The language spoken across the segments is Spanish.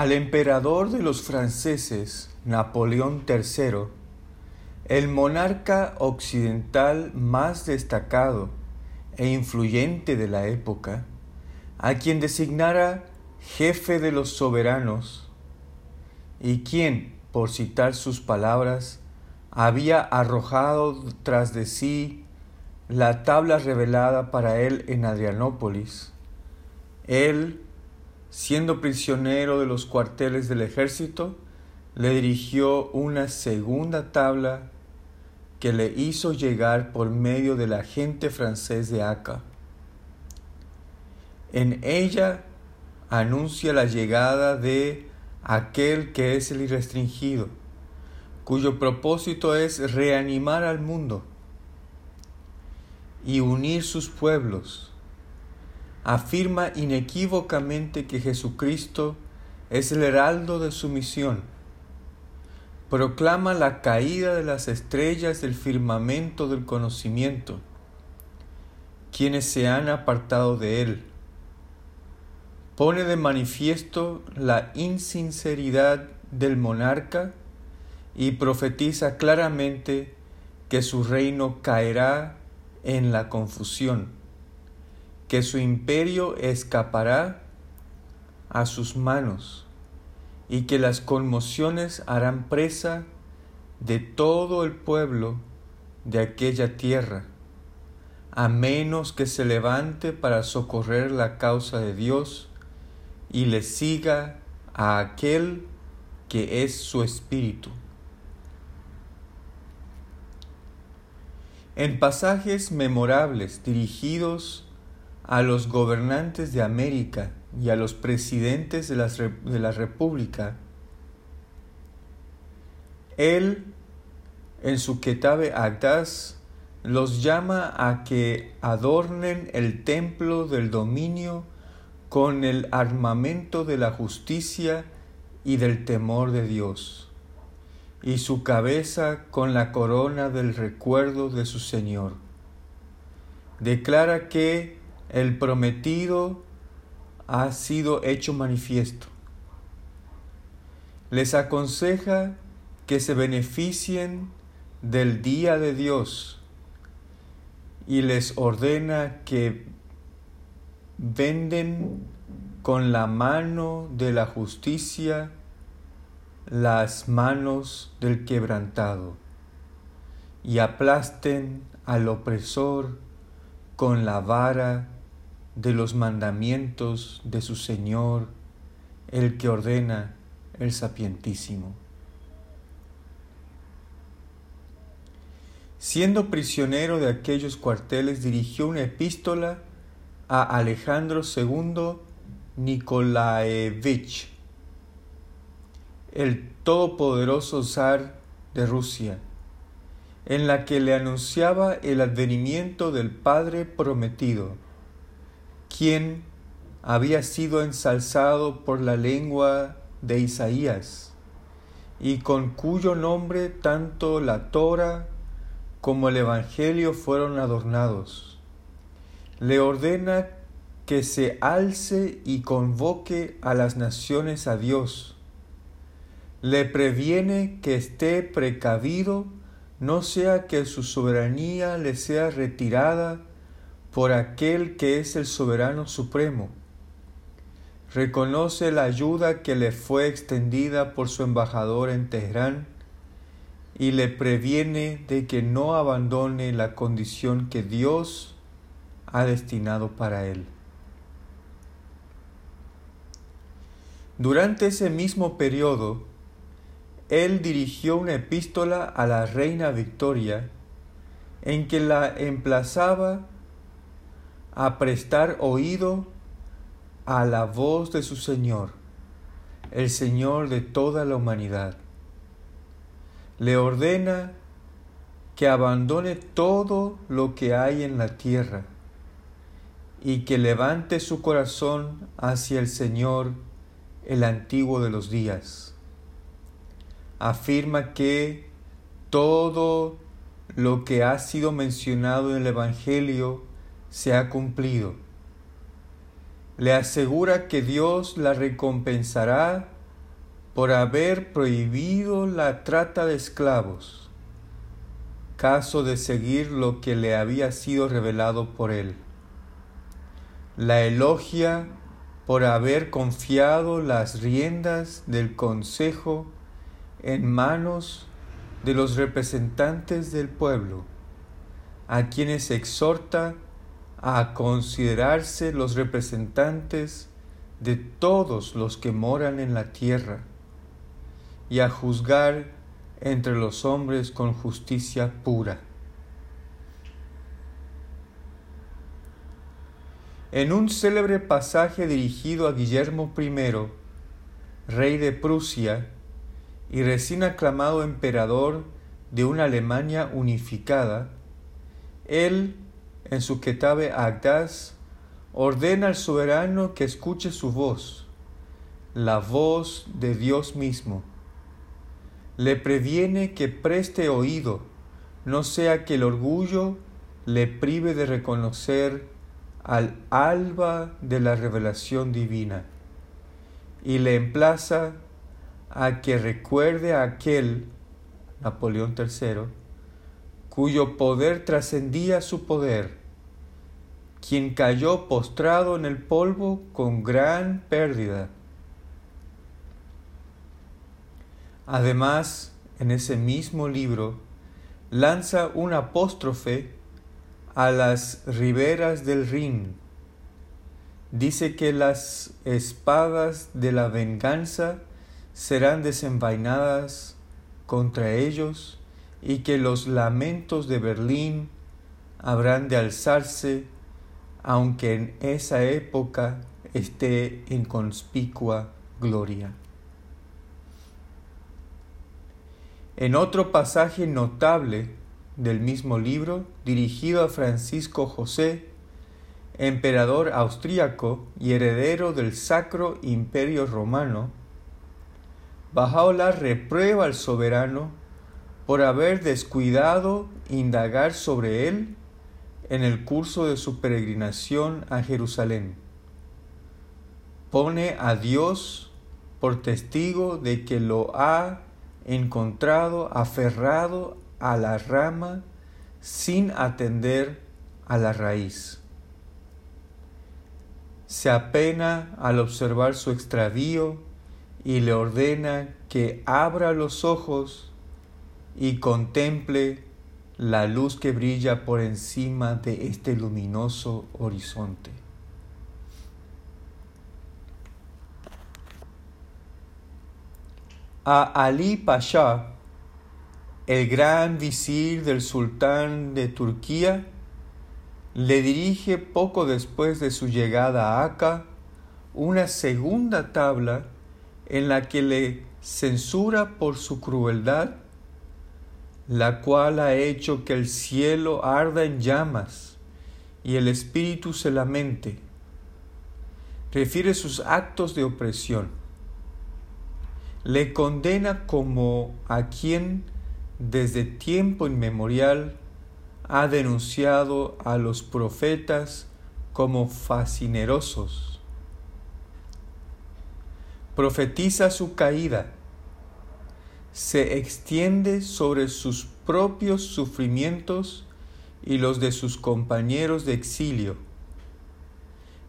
Al emperador de los franceses, Napoleón III, el monarca occidental más destacado e influyente de la época, a quien designara jefe de los soberanos, y quien, por citar sus palabras, había arrojado tras de sí la tabla revelada para él en Adrianópolis. Él, siendo prisionero de los cuarteles del ejército, le dirigió una segunda tabla que le hizo llegar por medio del agente francés de Aca. En ella anuncia la llegada de aquel que es el irrestringido, cuyo propósito es reanimar al mundo y unir sus pueblos. Afirma inequívocamente que Jesucristo es el heraldo de su misión. Proclama la caída de las estrellas del firmamento del conocimiento, quienes se han apartado de él. Pone de manifiesto la insinceridad del monarca y profetiza claramente que su reino caerá en la confusión, que su imperio escapará a sus manos y que las conmociones harán presa de todo el pueblo de aquella tierra, a menos que se levante para socorrer la causa de Dios y le siga a aquel que es su espíritu. En pasajes memorables dirigidos a los gobernantes de América y a los presidentes de, de la República, él, en su Ketabe Agdas, los llama a que adornen el templo del dominio con el armamento de la justicia y del temor de Dios, y su cabeza con la corona del recuerdo de su Señor. Declara que el prometido ha sido hecho manifiesto. Les aconseja que se beneficien del día de Dios y les ordena que venden con la mano de la justicia las manos del quebrantado y aplasten al opresor con la vara de los mandamientos de su Señor, el que ordena el sapientísimo. Siendo prisionero de aquellos cuarteles, dirigió una epístola a Alejandro II Nikolaevich, el todopoderoso zar de Rusia, en la que le anunciaba el advenimiento del Padre prometido, quien había sido ensalzado por la lengua de Isaías, y con cuyo nombre tanto la Torah como el Evangelio fueron adornados le ordena que se alce y convoque a las naciones a Dios. Le previene que esté precavido, no sea que su soberanía le sea retirada por aquel que es el soberano supremo. Reconoce la ayuda que le fue extendida por su embajador en Teherán y le previene de que no abandone la condición que Dios ha destinado para él. Durante ese mismo periodo, él dirigió una epístola a la reina Victoria en que la emplazaba a prestar oído a la voz de su Señor, el Señor de toda la humanidad. Le ordena que abandone todo lo que hay en la tierra y que levante su corazón hacia el Señor, el antiguo de los días. Afirma que todo lo que ha sido mencionado en el Evangelio se ha cumplido. Le asegura que Dios la recompensará por haber prohibido la trata de esclavos, caso de seguir lo que le había sido revelado por él. La elogia por haber confiado las riendas del consejo en manos de los representantes del pueblo, a quienes exhorta a considerarse los representantes de todos los que moran en la tierra y a juzgar entre los hombres con justicia pura. En un célebre pasaje dirigido a Guillermo I, rey de Prusia y recién aclamado emperador de una Alemania unificada, él, en su Ketabe Agdas, ordena al soberano que escuche su voz, la voz de Dios mismo. Le previene que preste oído, no sea que el orgullo le prive de reconocer al alba de la revelación divina y le emplaza a que recuerde a aquel, Napoleón III, cuyo poder trascendía su poder, quien cayó postrado en el polvo con gran pérdida. Además, en ese mismo libro, lanza un apóstrofe a las riberas del Rin. Dice que las espadas de la venganza serán desenvainadas contra ellos y que los lamentos de Berlín habrán de alzarse aunque en esa época esté en conspicua gloria. En otro pasaje notable del mismo libro, dirigido a Francisco José, emperador austríaco y heredero del Sacro Imperio Romano, Bajaola reprueba al soberano por haber descuidado indagar sobre él en el curso de su peregrinación a Jerusalén. Pone a Dios por testigo de que lo ha encontrado aferrado a la rama sin atender a la raíz. Se apena al observar su extravío y le ordena que abra los ojos y contemple la luz que brilla por encima de este luminoso horizonte. A Ali Pasha el gran visir del sultán de Turquía le dirige poco después de su llegada a Acá una segunda tabla en la que le censura por su crueldad, la cual ha hecho que el cielo arda en llamas y el espíritu se lamente. Refiere sus actos de opresión. Le condena como a quien desde tiempo inmemorial ha denunciado a los profetas como fascinerosos. Profetiza su caída, se extiende sobre sus propios sufrimientos y los de sus compañeros de exilio.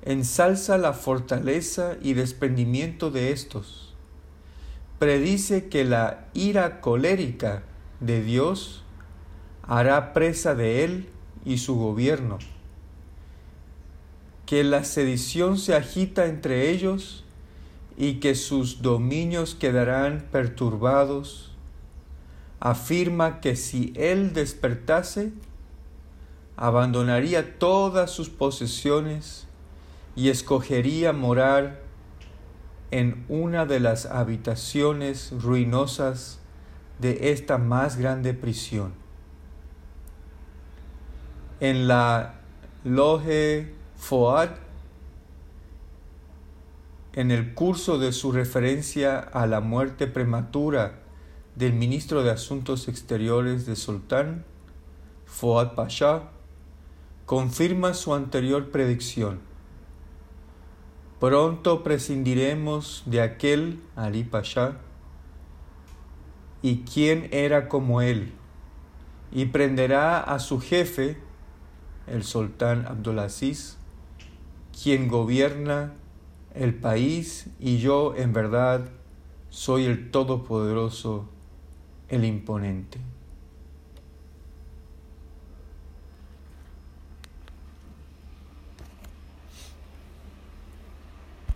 Ensalza la fortaleza y desprendimiento de estos. Predice que la ira colérica de Dios hará presa de él y su gobierno, que la sedición se agita entre ellos y que sus dominios quedarán perturbados, afirma que si él despertase, abandonaría todas sus posesiones y escogería morar en una de las habitaciones ruinosas de esta más grande prisión. En la Loge Foad, en el curso de su referencia a la muerte prematura del ministro de Asuntos Exteriores de Sultán, Foad Pasha, confirma su anterior predicción. Pronto prescindiremos de aquel Ali Pasha y quién era como él, y prenderá a su jefe, el sultán Abdulaziz, quien gobierna el país, y yo en verdad soy el Todopoderoso, el imponente.